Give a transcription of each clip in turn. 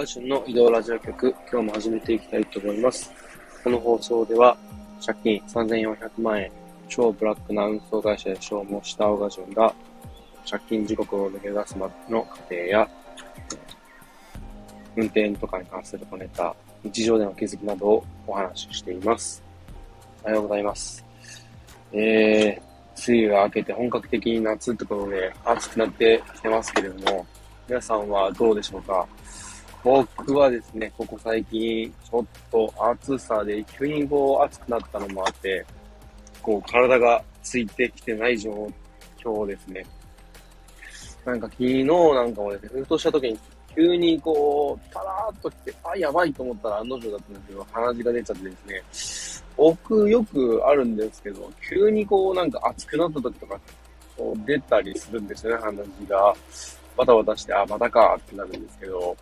ガジュンの移動ラジオ局、今日も始めていきたいと思います。この放送では、借金3400万円、超ブラックな運送会社で消耗したオガジュンが、借金時刻を抜け出すまでの過程や、運転とかに関する小ネタ、日常での気づきなどをお話ししています。おはようございます。えー、梅雨が明けて本格的に夏ってことで暑くなってきてますけれども、皆さんはどうでしょうか？僕はですね、ここ最近、ちょっと暑さで急にこう暑くなったのもあって、こう体がついてきてない状況ですね。なんか昨日なんかもですね、ふとした時に急にこう、たらーっと来て、あ、やばいと思ったら案の定だったんですけど、鼻血が出ちゃってですね、僕よくあるんですけど、急にこうなんか暑くなった時とか、こう出たりするんですよね、鼻血が。バタバタして、あ、またかってなるんですけど、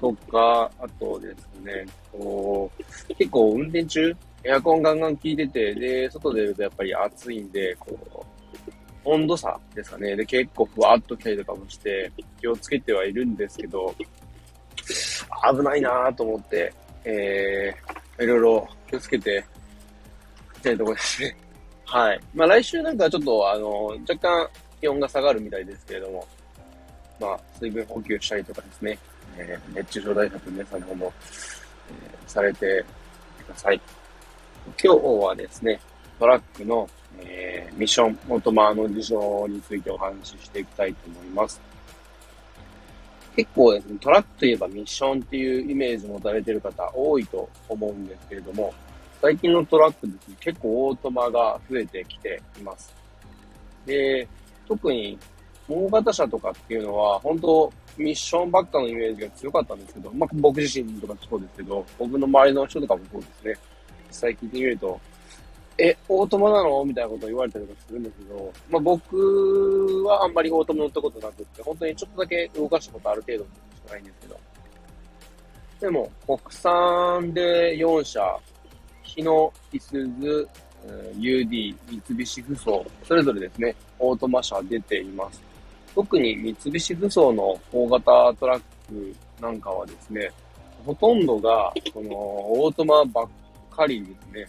とか、あとですね、こう、結構運転中、エアコンガンガン効いてて、で、外出るとやっぱり暑いんで、こう、温度差ですかね。で、結構ふわっと来たりとかもして、気をつけてはいるんですけど、危ないなぁと思って、えー、いろいろ気をつけていきたいところですね。はい。まあ来週なんかちょっと、あの、若干気温が下がるみたいですけれども、まあ、水分補給したりとかですね、えー、熱中症対策皆さんの方も、えー、されてください。今日はですね、トラックの、えー、ミッションオートマの事情についてお話ししていきたいと思います。結構ですね、トラックといえばミッションっていうイメージ持たれてる方多いと思うんですけれども、最近のトラックですね、結構オートマが増えてきています。で、特に大型車とかっていうのは、本当ミッションばっかのイメージが強かったんですけど、まあ、僕自身とかそうですけど、僕の周りの人とかもそうですね。実際聞いてみると、え、オートマなの？みたいなことを言われたりとかするんですけど、まあ、僕はあんまりオートマ乗ったことなくって、本当にちょっとだけ動かしたことある程度しかないんですけど。でも、国産で4社、日野、いすず、UD、三菱ふそう、それぞれですね、オートマ車出ています。特に三菱ふそうの大型トラックなんかはですね、ほとんどが、この、オートマばっかりですね。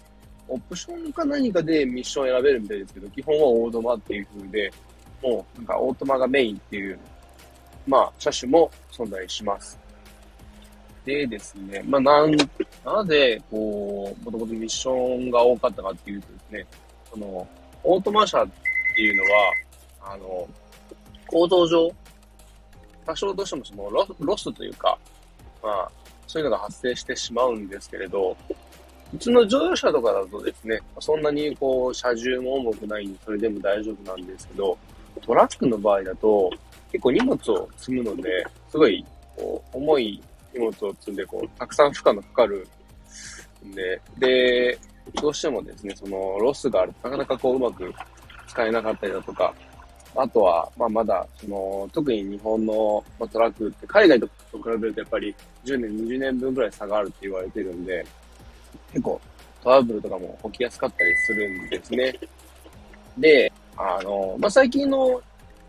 オプションか何かでミッション選べるみたいですけど、基本はオートマっていう風で、もうなんかオートマがメインっていう、まあ、車種も存在します。でですね、まあ、なん、なぜ、こう、もともとミッションが多かったかっていうとですね、その、オートマ車っていうのは、あの、構造上、多少どうしてもそのロロスというか、まあ、そういうのが発生してしまうんですけれど、普通の乗用車とかだとですね、そんなにこう、車重も重くないんで、それでも大丈夫なんですけど、トラックの場合だと、結構荷物を積むので、すごい、こう、重い荷物を積んで、こう、たくさん負荷のかかるんで、で、どうしてもですね、その、ロスがあるとなかなかこう、うまく使えなかったりだとか、あとは、まあ、まだ、その、特に日本のトラックって海外と比べるとやっぱり10年、20年分ぐらい差があるって言われてるんで、結構トラブルとかも起きやすかったりするんですね。で、あの、まあ、最近の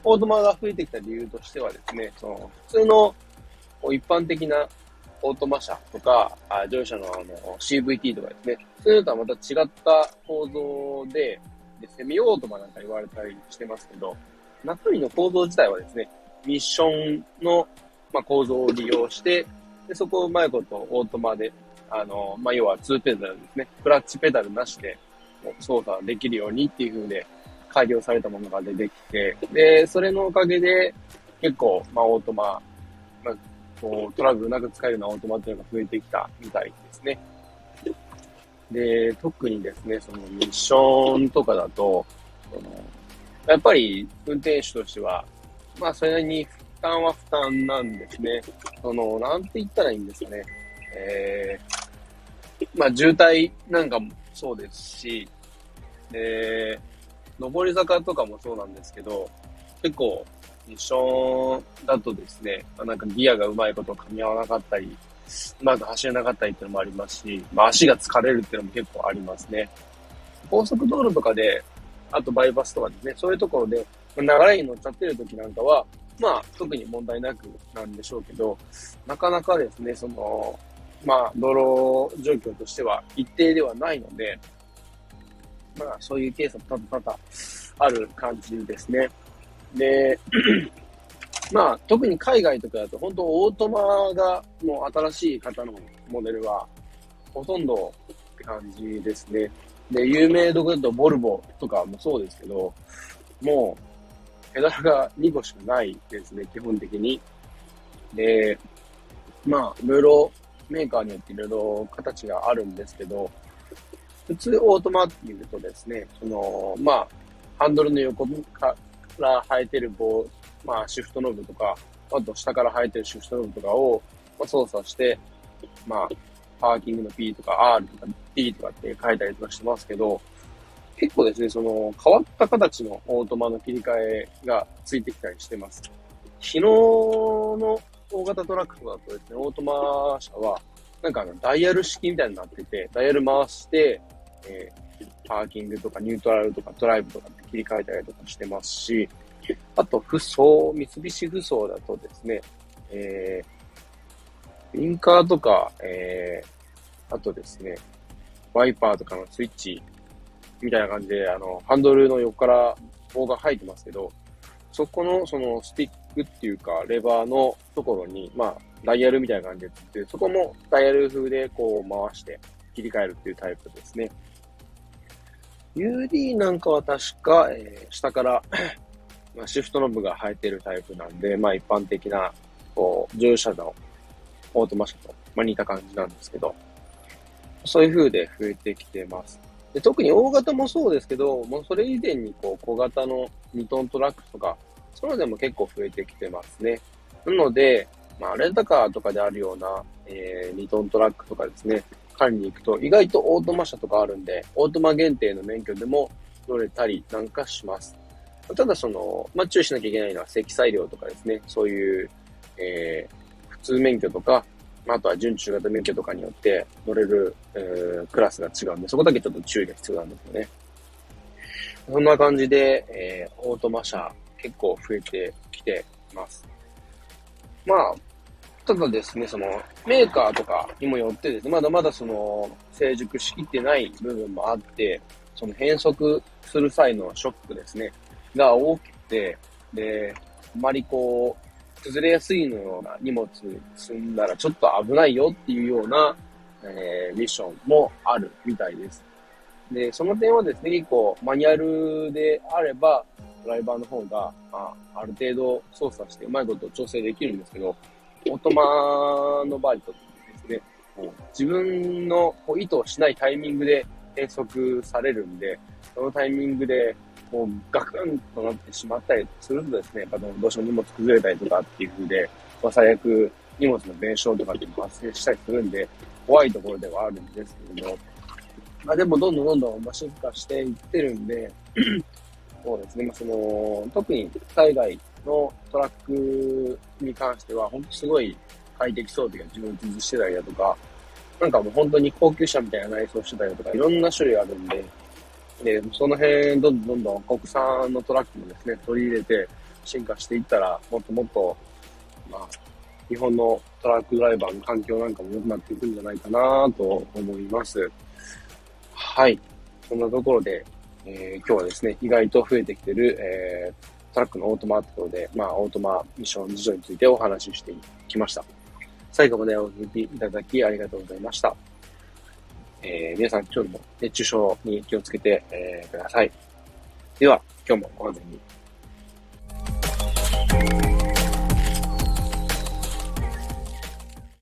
オートマが増えてきた理由としてはですね、その、普通の一般的なオートマ車とか、あ乗車のあの CVT とかですね、そういうのとはまた違った構造で、でセミオートマなんか言われたりしてますけど、中身の構造自体はですね、ミッションの、まあ、構造を利用して、でそこをうまいことオートマで、あの、まあ、要は2ペダルですね、クラッチペダルなしで操作できるようにっていう風で改良されたものが出てきて、で、それのおかげで結構、まあ、オートマ、まあ、こうトラブルなく使えるようなオートマっていうのが増えてきたみたいですね。で、特にですね、そのミッションとかだと、そのやっぱり運転手としては、まあそれなりに負担は負担なんですね。その、なんて言ったらいいんですかね。えー、まあ渋滞なんかもそうですし、で、上り坂とかもそうなんですけど、結構ミッションだとですね、あ、なんかギアがうまいこと噛み合わなかったり、うまく走れなかったりっていうのもありますし、まあ足が疲れるっていうのも結構ありますね。高速道路とかで、あとバイパスとかですね、そういうところで、流れに乗っちゃってる時なんかは、まあ、特に問題なくなんでしょうけど、なかなかですね、その、まあ、道路状況としては一定ではないので、まあ、そういうケースも多々多々ある感じですね。で、まあ、特に海外とかだと、本当オートマが、もう新しい方のモデルは、ほとんどって感じですね。で、有名どころだと、ボルボとかもそうですけど、もう、ペダルが2個しかないですね、基本的に。で、まあ、いろいろ、メーカーによっていろいろ形があるんですけど、普通オートマっていうとですね、その、まあ、ハンドルの横から生えてる棒、まあ、シフトノブとか、あと下から生えてるシフトノブとかを、ま、操作して、まあ、パーキングの P とか R とか P とかって書いたりとかしてますけど、結構ですね、その変わった形のオートマの切り替えがついてきたりしてます。昨日の大型トラックとかだとですね、オートマ車は、なんかあの、ダイヤル式みたいになってて、ダイヤル回して、えー、パーキングとかニュートラルとかドライブとかって切り替えたりとかしてますし、あと、不装、三菱不装だとですね、えー、ウィンカーとか、えー、あとですね、ワイパーとかのスイッチみたいな感じで、あの、ハンドルの横から棒が入ってますけど、そこの、その、スティックっていうか、レバーのところに、まあ、ダイヤルみたいな感じでつって、そこもダイヤル風でこう回して切り替えるっていうタイプですね。UD なんかは確か、えー、下から まあ、シフトノブが生えてるタイプなんで、まあ一般的な、こう、乗用車のオートマ車と、まあ、似た感じなんですけど、そういう風で増えてきてます。で特に大型もそうですけど、もうそれ以前にこう小型の2トントラックとか、そういうのでも結構増えてきてますね。なので、まあ、レンタカーとかであるような、えー、2トントラックとかですね、管理に行くと、意外とオートマ車とかあるんで、オートマ限定の免許でも乗れたりなんかします。ただその、まあ、注意しなきゃいけないのは積載量とかですね、そういう、えー、普通免許とか、まあ、あとは準中型免許とかによって乗れる、えー、クラスが違うんで、そこだけちょっと注意が必要なんですよね。そんな感じで、えー、オートマ車結構増えてきてます。まあ、ただですね、その、メーカーとかにもよってですね、まだまだその、成熟しきってない部分もあって、その変速する際のショックですね、が大きくて、で、あまりこう、崩れやすいのような荷物積んだらちょっと危ないよっていうような、えー、ミッションもあるみたいです。で、その点はですね、結構マニュアルであれば、ドライバーの方が、まあ、ある程度操作してうまいこと調整できるんですけど、オートマの場合とですね、う自分のこう意図をしないタイミングで変速されるんで、そのタイミングでこうガクンとなってしまったりするとですね、やっぱどうしても荷物崩れたりとかっていう風で、まあ、最悪荷物の弁償とかっていうのも発生したりするんで、怖いところではあるんですけれど、まあでもどんどんどんどん進化していってるんで、そうですね、まあ、その、特に海外のトラックに関しては、本当すごい快適装備が自分充実してたりだとか、なんかもう本当に高級車みたいな内装してたりだとか、いろんな種類あるんで、で、その辺、どんどんどんどん国産のトラックもですね、取り入れて進化していったら、もっともっと、まあ、日本のトラックドライバーの環境なんかも良くなっていくんじゃないかなと思います。はい。そんなところで、えー、今日はですね、意外と増えてきてる、えー、トラックのオートマってことで、まあ、オートマミッション事情についてお話ししてきました。最後までお聞きいただきありがとうございました。えー、皆さん今日も熱中症に気をつけて、えー、ください。では、今日もご安全に。